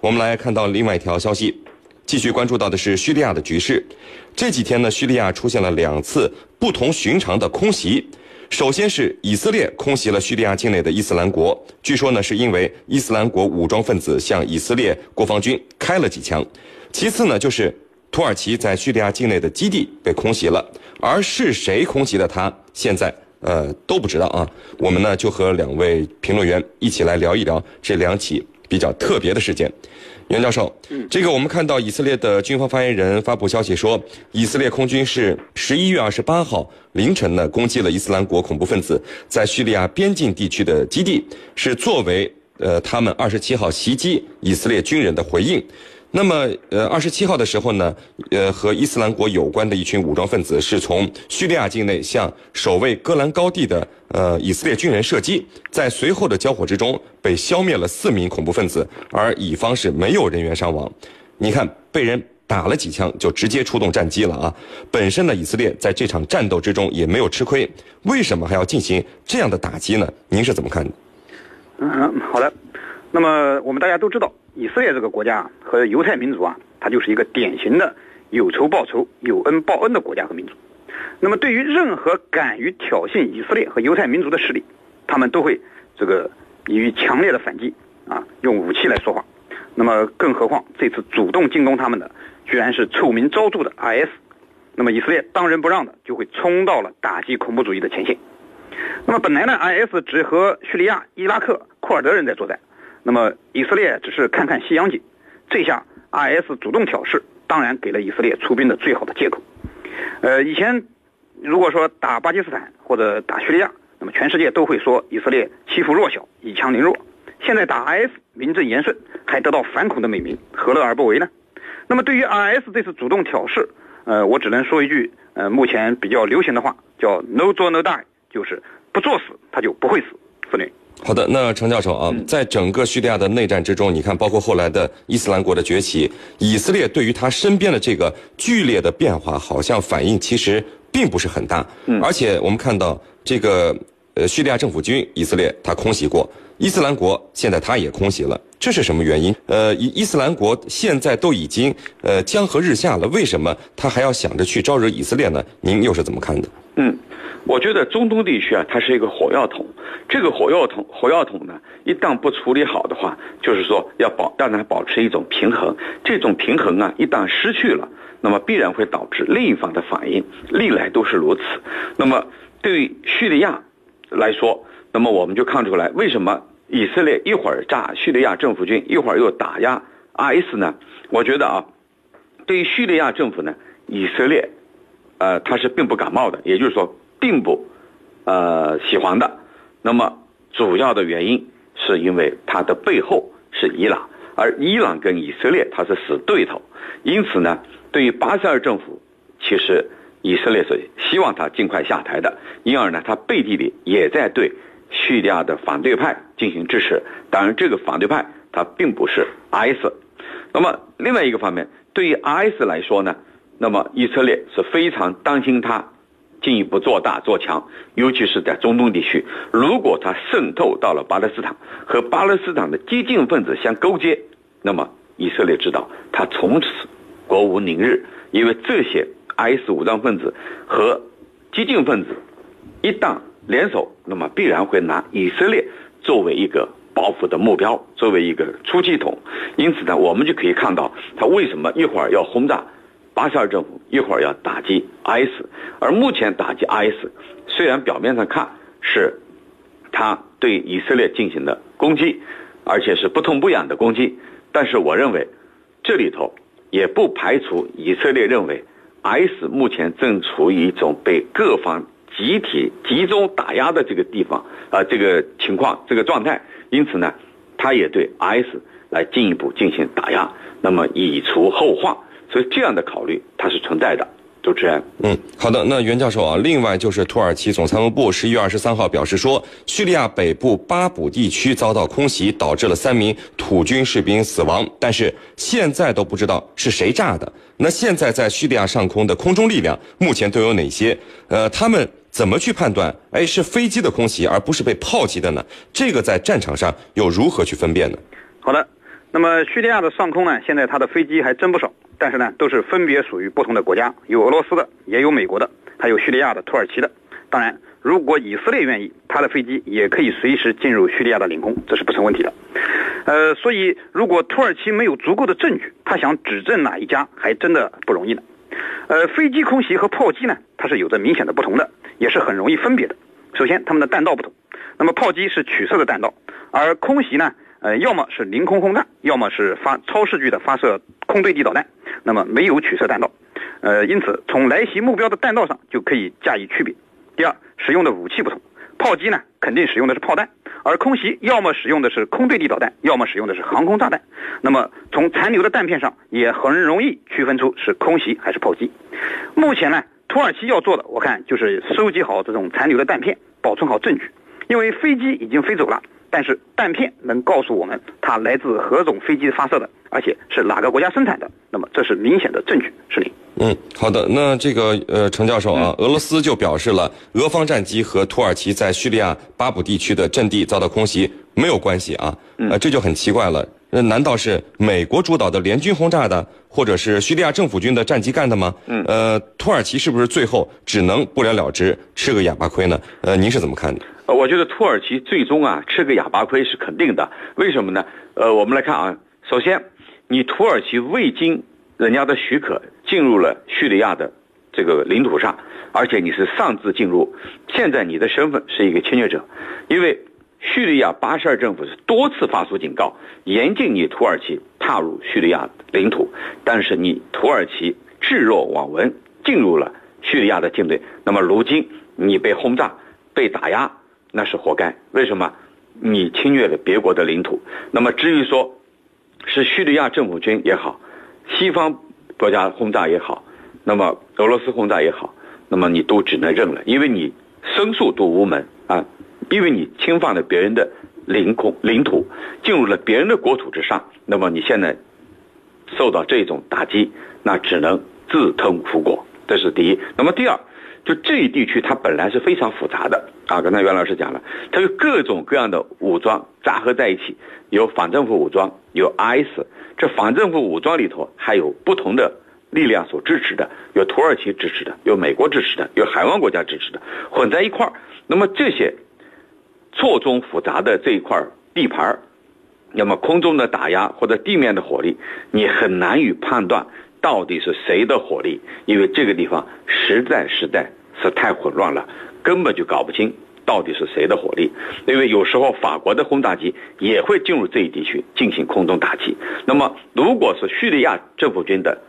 我们来看到另外一条消息，继续关注到的是叙利亚的局势。这几天呢，叙利亚出现了两次不同寻常的空袭。首先是以色列空袭了叙利亚境内的伊斯兰国，据说呢是因为伊斯兰国武装分子向以色列国防军开了几枪。其次呢就是土耳其在叙利亚境内的基地被空袭了，而是谁空袭的他，现在呃都不知道啊。我们呢就和两位评论员一起来聊一聊这两起比较特别的事件。袁教授，这个我们看到以色列的军方发言人发布消息说，以色列空军是十一月二十八号凌晨呢攻击了伊斯兰国恐怖分子在叙利亚边境地区的基地，是作为呃他们二十七号袭击以色列军人的回应。那么，呃，二十七号的时候呢，呃，和伊斯兰国有关的一群武装分子是从叙利亚境内向守卫戈兰高地的呃以色列军人射击，在随后的交火之中被消灭了四名恐怖分子，而乙方是没有人员伤亡。你看，被人打了几枪就直接出动战机了啊！本身呢，以色列在这场战斗之中也没有吃亏，为什么还要进行这样的打击呢？您是怎么看？嗯，好的。那么我们大家都知道。以色列这个国家和犹太民族啊，它就是一个典型的有仇报仇、有恩报恩的国家和民族。那么，对于任何敢于挑衅以色列和犹太民族的势力，他们都会这个予以强烈的反击啊，用武器来说话。那么，更何况这次主动进攻他们的，居然是臭名昭著的 IS。那么，以色列当仁不让的就会冲到了打击恐怖主义的前线。那么，本来呢，IS 只和叙利亚、伊拉克、库尔德人在作战。那么以色列只是看看西洋景，这下 IS 主动挑事，当然给了以色列出兵的最好的借口。呃，以前如果说打巴基斯坦或者打叙利亚，那么全世界都会说以色列欺负弱小，以强凌弱。现在打 IS 名正言顺，还得到反恐的美名，何乐而不为呢？那么对于 IS 这次主动挑事，呃，我只能说一句，呃，目前比较流行的话叫 “no 做 no die”，就是不作死他就不会死，司令。好的，那程教授啊，在整个叙利亚的内战之中，你看，包括后来的伊斯兰国的崛起，以色列对于他身边的这个剧烈的变化，好像反应其实并不是很大。嗯，而且我们看到这个呃叙利亚政府军，以色列他空袭过，伊斯兰国现在他也空袭了，这是什么原因？呃，伊伊斯兰国现在都已经呃江河日下了，为什么他还要想着去招惹以色列呢？您又是怎么看的？嗯。我觉得中东地区啊，它是一个火药桶。这个火药桶，火药桶呢，一旦不处理好的话，就是说要保，让它保持一种平衡。这种平衡啊，一旦失去了，那么必然会导致另一方的反应。历来都是如此。那么对于叙利亚来说，那么我们就看出来，为什么以色列一会儿炸叙利亚政府军，一会儿又打压 IS 呢？我觉得啊，对于叙利亚政府呢，以色列，呃，他是并不感冒的。也就是说。并不，呃，喜欢的。那么主要的原因是因为它的背后是伊朗，而伊朗跟以色列它是死对头，因此呢，对于巴塞尔政府，其实以色列是希望他尽快下台的。因而呢，他背地里也在对叙利亚的反对派进行支持。当然，这个反对派他并不是 IS。那么另外一个方面，对于 IS 来说呢，那么以色列是非常担心他。进一步做大做强，尤其是在中东地区，如果它渗透到了巴勒斯坦，和巴勒斯坦的激进分子相勾结，那么以色列知道他从此国无宁日，因为这些 IS 武装分子和激进分子一旦联手，那么必然会拿以色列作为一个报复的目标，作为一个出气筒。因此呢，我们就可以看到他为什么一会儿要轰炸。巴沙尔政府一会儿要打击 IS，而目前打击 IS，虽然表面上看是，他对以色列进行的攻击，而且是不痛不痒的攻击，但是我认为，这里头也不排除以色列认为 IS 目前正处于一种被各方集体集中打压的这个地方啊这个情况这个状态，因此呢，他也对 IS 来进一步进行打压，那么以除后患。所以这样的考虑它是存在的，主持人。嗯，好的。那袁教授啊，另外就是土耳其总参谋部十一月二十三号表示说，叙利亚北部巴卜地区遭到空袭，导致了三名土军士兵死亡，但是现在都不知道是谁炸的。那现在在叙利亚上空的空中力量目前都有哪些？呃，他们怎么去判断？哎，是飞机的空袭，而不是被炮击的呢？这个在战场上又如何去分辨呢？好的。那么叙利亚的上空呢，现在它的飞机还真不少，但是呢，都是分别属于不同的国家，有俄罗斯的，也有美国的，还有叙利亚的、土耳其的。当然，如果以色列愿意，他的飞机也可以随时进入叙利亚的领空，这是不成问题的。呃，所以如果土耳其没有足够的证据，他想指证哪一家，还真的不容易呢。呃，飞机空袭和炮击呢，它是有着明显的不同的，也是很容易分别的。首先，它们的弹道不同，那么炮击是曲射的弹道，而空袭呢？呃，要么是凌空轰炸，要么是发超视距的发射空对地导弹，那么没有取射弹道，呃，因此从来袭目标的弹道上就可以加以区别。第二，使用的武器不同，炮击呢肯定使用的是炮弹，而空袭要么使用的是空对地导弹，要么使用的是航空炸弹。那么从残留的弹片上也很容易区分出是空袭还是炮击。目前呢，土耳其要做的，我看就是收集好这种残留的弹片，保存好证据，因为飞机已经飞走了。但是弹片能告诉我们它来自何种飞机发射的，而且是哪个国家生产的，那么这是明显的证据，是您。嗯，好的。那这个呃，程教授啊，俄罗斯就表示了，俄方战机和土耳其在叙利亚巴卜地区的阵地遭到空袭没有关系啊。呃，这就很奇怪了。那难道是美国主导的联军轰炸的，或者是叙利亚政府军的战机干的吗？嗯。呃，土耳其是不是最后只能不了了之，吃个哑巴亏呢？呃，您是怎么看的？我觉得土耳其最终啊吃个哑巴亏是肯定的，为什么呢？呃，我们来看啊，首先，你土耳其未经人家的许可进入了叙利亚的这个领土上，而且你是擅自进入，现在你的身份是一个侵略者，因为叙利亚巴沙尔政府是多次发出警告，严禁你土耳其踏入叙利亚领土，但是你土耳其置若罔闻，进入了叙利亚的境内，那么如今你被轰炸、被打压。那是活该，为什么？你侵略了别国的领土。那么至于说，是叙利亚政府军也好，西方国家轰炸也好，那么俄罗斯轰炸也好，那么你都只能认了，因为你申诉都无门啊，因为你侵犯了别人的领空领土，进入了别人的国土之上，那么你现在受到这种打击，那只能自吞苦果，这是第一。那么第二。就这一地区，它本来是非常复杂的啊。刚才袁老师讲了，它有各种各样的武装杂合在一起，有反政府武装，有 IS。这反政府武装里头还有不同的力量所支持的，有土耳其支持的，有美国支持的，有海湾国家支持的，混在一块儿。那么这些错综复杂的这一块地盘那么空中的打压或者地面的火力，你很难以判断。到底是谁的火力？因为这个地方实在实在是太混乱了，根本就搞不清到底是谁的火力。因为有时候法国的轰炸机也会进入这一地区进行空中打击。那么，如果是叙利亚政府军的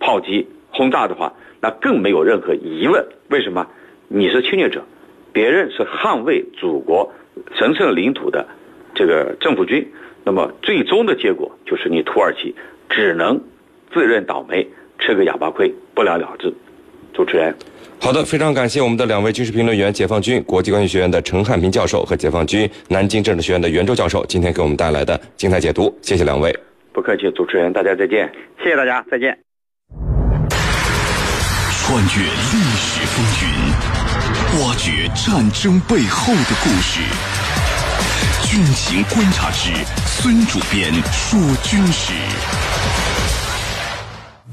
炮击轰炸的话，那更没有任何疑问。为什么？你是侵略者，别人是捍卫祖国神圣领土的这个政府军。那么，最终的结果就是你土耳其只能。自认倒霉，吃个哑巴亏，不了了之。主持人，好的，非常感谢我们的两位军事评论员，解放军国际关系学院的陈汉平教授和解放军南京政治学院的袁周教授，今天给我们带来的精彩解读，谢谢两位。不客气，主持人，大家再见。谢谢大家，再见。穿越历史风云，挖掘战争背后的故事，军情观察之孙主编说军事。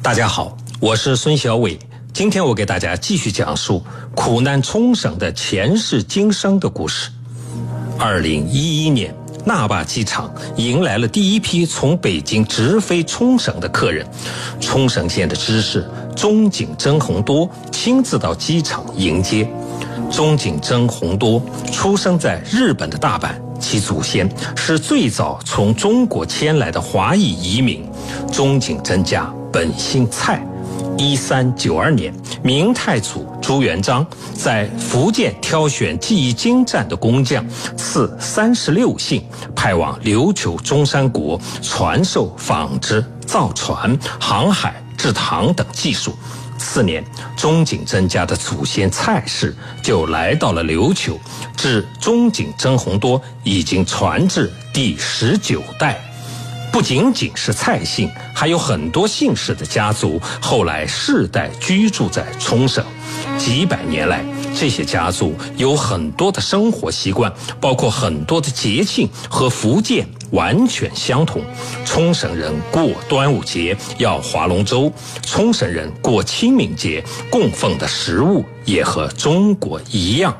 大家好，我是孙小伟。今天我给大家继续讲述苦难冲绳的前世今生的故事。二零一一年，那霸机场迎来了第一批从北京直飞冲绳的客人。冲绳县的知事中井真弘多亲自到机场迎接。中井真弘多出生在日本的大阪，其祖先是最早从中国迁来的华裔移民。中井真家。本姓蔡，一三九二年，明太祖朱元璋在福建挑选技艺精湛的工匠，赐三十六姓，派往琉球中山国传授纺织、造船、航海、制糖等技术。次年，中景真家的祖先蔡氏就来到了琉球，至中景真弘多已经传至第十九代。不仅仅是蔡姓，还有很多姓氏的家族后来世代居住在冲绳。几百年来，这些家族有很多的生活习惯，包括很多的节庆和福建完全相同。冲绳人过端午节要划龙舟，冲绳人过清明节供奉的食物也和中国一样。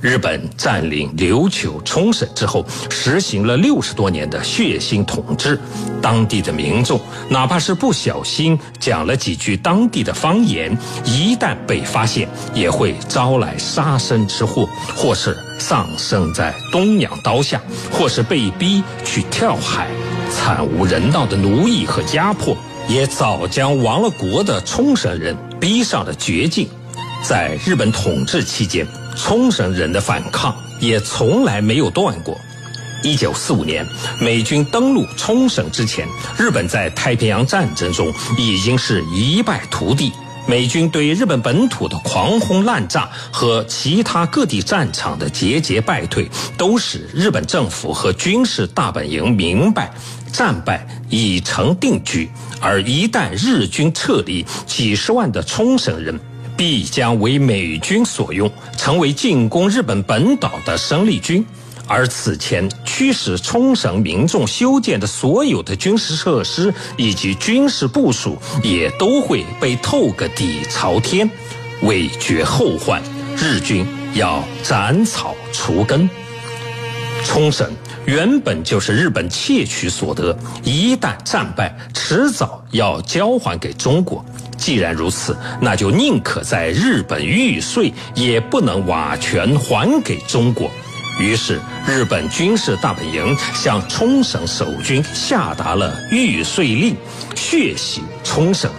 日本占领琉球、冲绳之后，实行了六十多年的血腥统治。当地的民众，哪怕是不小心讲了几句当地的方言，一旦被发现，也会招来杀身之祸，或是丧生在东洋刀下，或是被逼去跳海。惨无人道的奴役和压迫，也早将亡了国的冲绳人逼上了绝境。在日本统治期间，冲绳人的反抗也从来没有断过。一九四五年，美军登陆冲绳之前，日本在太平洋战争中已经是一败涂地。美军对日本本土的狂轰滥炸和其他各地战场的节节败退，都使日本政府和军事大本营明白，战败已成定局。而一旦日军撤离，几十万的冲绳人。必将为美军所用，成为进攻日本本岛的生力军，而此前驱使冲绳民众修建的所有的军事设施以及军事部署，也都会被透个底朝天。为绝后患，日军要斩草除根。冲绳原本就是日本窃取所得，一旦战败，迟早要交还给中国。既然如此，那就宁可在日本玉碎，也不能瓦全还给中国。于是，日本军事大本营向冲绳守军下达了玉碎令，血洗冲绳，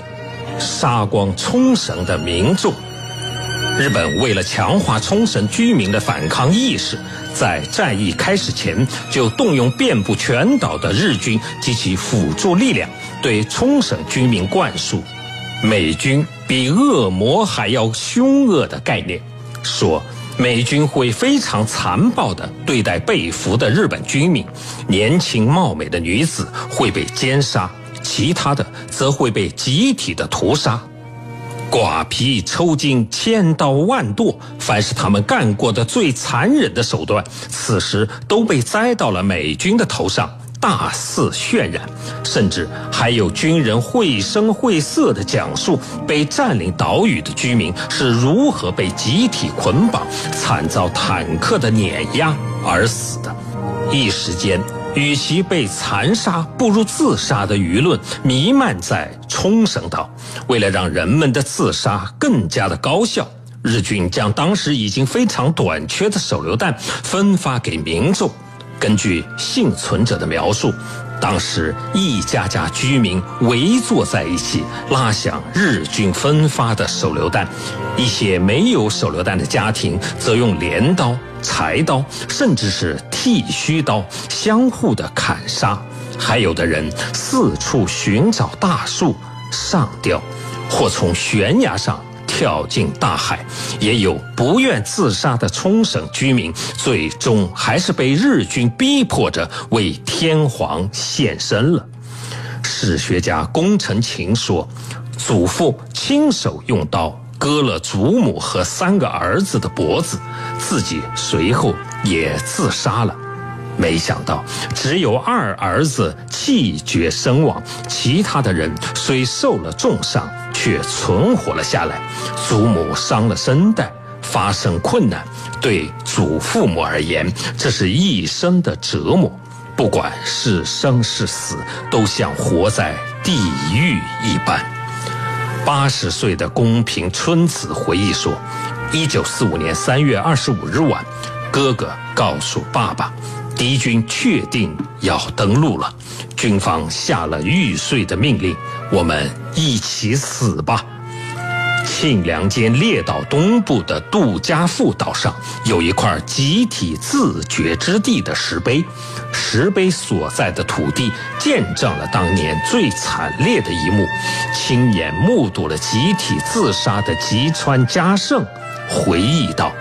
杀光冲绳的民众。日本为了强化冲绳居民的反抗意识，在战役开始前就动用遍布全岛的日军及其辅助力量，对冲绳居民灌输。美军比恶魔还要凶恶的概念，说美军会非常残暴地对待被俘的日本军民，年轻貌美的女子会被奸杀，其他的则会被集体的屠杀，剐皮抽筋，千刀万剁，凡是他们干过的最残忍的手段，此时都被栽到了美军的头上。大肆渲染，甚至还有军人绘声绘色地讲述被占领岛屿的居民是如何被集体捆绑、惨遭坦克的碾压而死的。一时间，与其被残杀，不如自杀的舆论弥漫在冲绳岛。为了让人们的自杀更加的高效，日军将当时已经非常短缺的手榴弹分发给民众。根据幸存者的描述，当时一家家居民围坐在一起，拉响日军分发的手榴弹；一些没有手榴弹的家庭则用镰刀、柴刀，甚至是剃须刀相互的砍杀；还有的人四处寻找大树上吊，或从悬崖上。跳进大海，也有不愿自杀的冲绳居民，最终还是被日军逼迫着为天皇献身了。史学家宫城勤说，祖父亲手用刀割了祖母和三个儿子的脖子，自己随后也自杀了。没想到，只有二儿子气绝身亡，其他的人虽受了重伤。却存活了下来。祖母伤了声带，发生困难，对祖父母而言，这是一生的折磨。不管是生是死，都像活在地狱一般。八十岁的宫平春子回忆说：“一九四五年三月二十五日晚，哥哥告诉爸爸，敌军确定要登陆了，军方下了玉碎的命令。”我们一起死吧！庆良间列岛东部的杜家富岛上有一块集体自决之地的石碑，石碑所在的土地见证了当年最惨烈的一幕，亲眼目睹了集体自杀的吉川嘉盛回忆道：“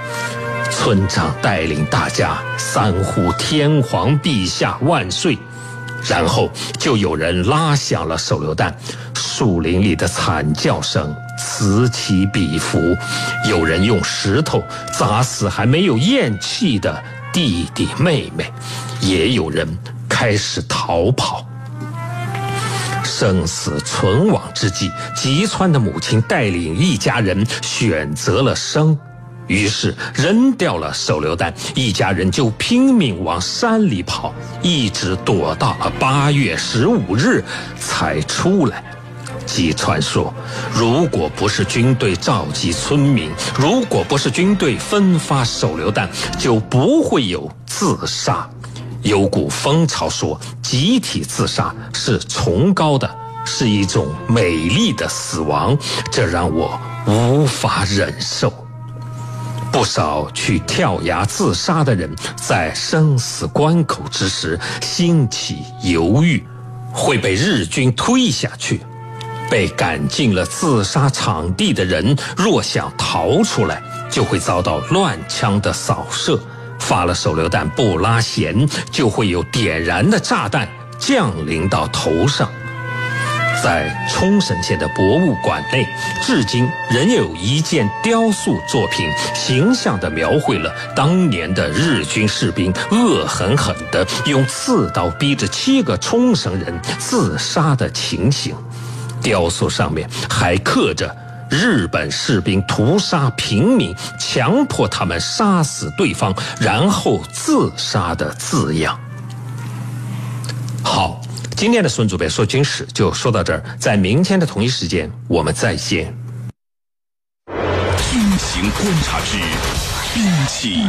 村长带领大家三呼天皇陛下万岁。”然后就有人拉响了手榴弹，树林里的惨叫声此起彼伏。有人用石头砸死还没有咽气的弟弟妹妹，也有人。开始逃跑。生死存亡之际，吉川的母亲带领一家人选择了生，于是扔掉了手榴弹，一家人就拼命往山里跑，一直躲到了八月十五日才出来。吉川说：“如果不是军队召集村民，如果不是军队分发手榴弹，就不会有自杀。”有股风潮说，集体自杀是崇高的，是一种美丽的死亡，这让我无法忍受。不少去跳崖自杀的人，在生死关口之时，兴起犹豫，会被日军推下去。被赶进了自杀场地的人，若想逃出来，就会遭到乱枪的扫射。发了手榴弹不拉弦，就会有点燃的炸弹降临到头上。在冲绳县的博物馆内，至今仍有一件雕塑作品，形象地描绘了当年的日军士兵恶狠狠地用刺刀逼着七个冲绳人自杀的情形。雕塑上面还刻着。日本士兵屠杀平民，强迫他们杀死对方，然后自杀的字样。好，今天的孙主编说军事就说到这儿，在明天的同一时间我们再见。军情观察之兵器。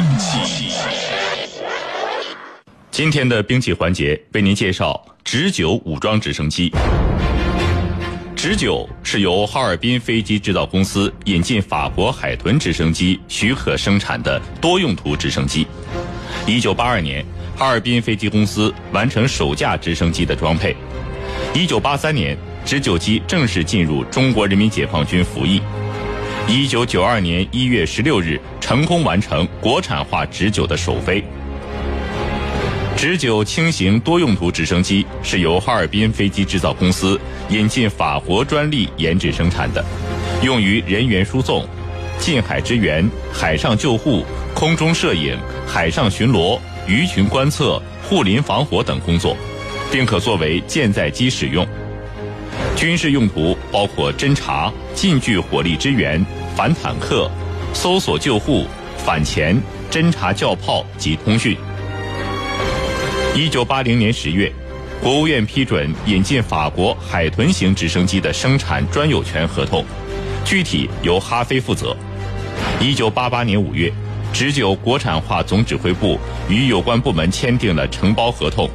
今天的兵器环节为您介绍直九武装直升机。直九是由哈尔滨飞机制造公司引进法国海豚直升机许可生产的多用途直升机。一九八二年，哈尔滨飞机公司完成首架直升机的装配。一九八三年，直九机正式进入中国人民解放军服役。一九九二年一月十六日，成功完成国产化直九的首飞。直九轻型多用途直升机是由哈尔滨飞机制造公司引进法国专利研制生产的，用于人员输送、近海支援、海上救护、空中摄影、海上巡逻、鱼群观测、护林防火等工作，并可作为舰载机使用。军事用途包括侦察、近距火力支援、反坦克、搜索救护、反潜、侦察教炮及通讯。一九八零年十月，国务院批准引进法国海豚型直升机的生产专有权合同，具体由哈飞负责。一九八八年五月，直九国产化总指挥部与有关部门签订了承包合同，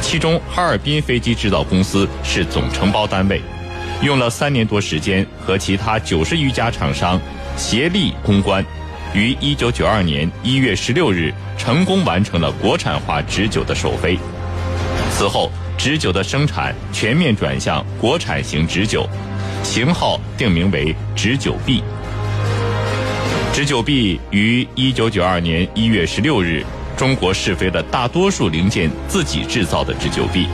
其中哈尔滨飞机制造公司是总承包单位，用了三年多时间和其他九十余家厂商协力攻关。于一九九二年一月十六日成功完成了国产化直九的首飞。此后，直九的生产全面转向国产型直九，型号定名为直九 B。直九 B 于一九九二年一月十六日，中国试飞了大多数零件自己制造的直九 B。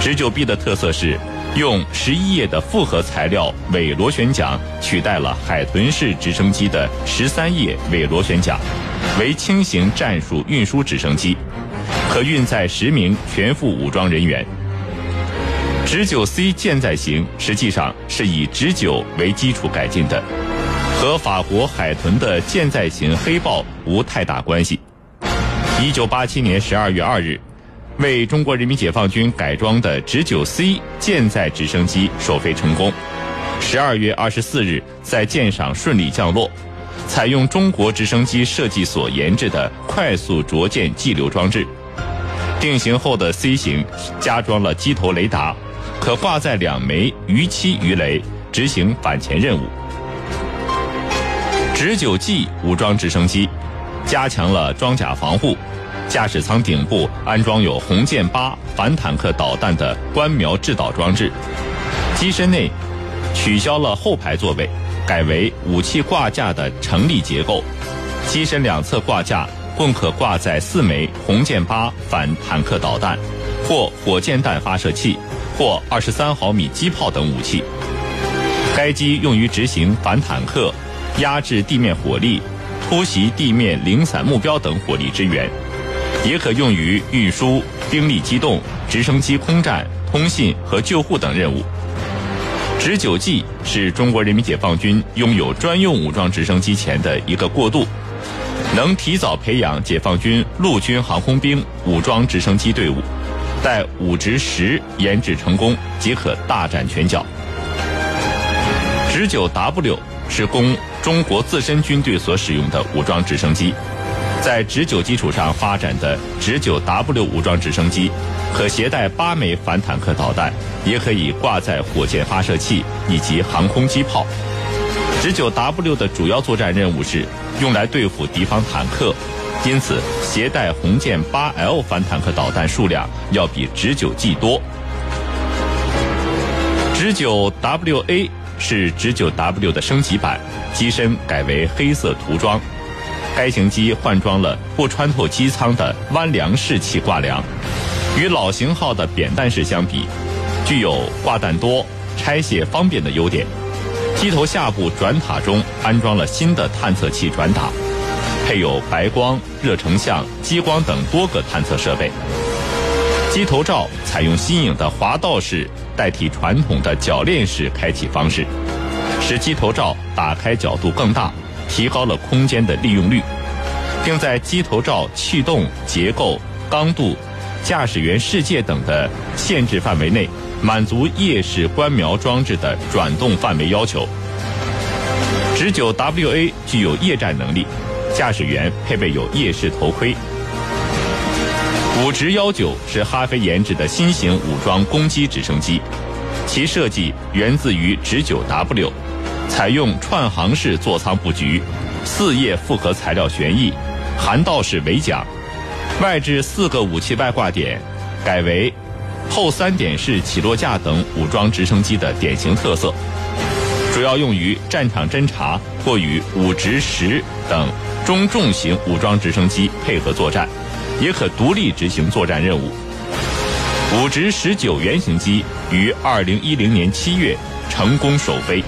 直九 B 的特色是。用十一页的复合材料尾螺旋桨取代了海豚式直升机的十三页尾螺旋桨，为轻型战术运输直升机，可运载十名全副武装人员。直九 C 舰载型实际上是以直九为基础改进的，和法国海豚的舰载型黑豹无太大关系。一九八七年十二月二日。为中国人民解放军改装的直九 C 舰载直升机首飞成功，十二月二十四日在舰上顺利降落，采用中国直升机设计所研制的快速着舰气流装置。定型后的 C 型加装了机头雷达，可挂载两枚鱼栖鱼雷执行反潜任务。直九 G 武装直升机加强了装甲防护。驾驶舱顶部安装有红箭八反坦克导弹的观瞄制导装置，机身内取消了后排座位，改为武器挂架的成立结构，机身两侧挂架共可挂载四枚红箭八反坦克导弹，或火箭弹发射器，或二十三毫米机炮等武器。该机用于执行反坦克、压制地面火力、突袭地面零散目标等火力支援。也可用于运输、兵力机动、直升机空战、通信和救护等任务。直九 G 是中国人民解放军拥有专用武装直升机前的一个过渡，能提早培养解放军陆军航空兵武装直升机队伍，待武直十研制成功，即可大展拳脚。直九 W 是供中国自身军队所使用的武装直升机，在直九基础上发展的直九 W 武装直升机，可携带八枚反坦克导弹，也可以挂载火箭发射器以及航空机炮。直九 W 的主要作战任务是用来对付敌方坦克，因此携带红箭八 L 反坦克导弹数量要比直九 G 多。直九 WA。是直九 W 的升级版，机身改为黑色涂装。该型机换装了不穿透机舱的弯梁式气挂梁，与老型号的扁担式相比，具有挂弹多、拆卸方便的优点。机头下部转塔中安装了新的探测器转塔，配有白光、热成像、激光等多个探测设备。机头罩采用新颖的滑道式代替传统的铰链式开启方式，使机头罩打开角度更大，提高了空间的利用率，并在机头罩气动、结构、刚度、驾驶员视界等的限制范围内，满足夜视观瞄装置的转动范围要求。直九 WA 具有夜战能力，驾驶员配备有夜视头盔。武直幺九是哈飞研制的新型武装攻击直升机，其设计源自于直九 W，采用串行式座舱布局，四叶复合材料旋翼，涵道式尾桨，外置四个武器外挂点，改为后三点式起落架等武装直升机的典型特色，主要用于战场侦察或与武直十等中重型武装直升机配合作战。也可独立执行作战任务。武直十九原型机于二零一零年七月成功首飞。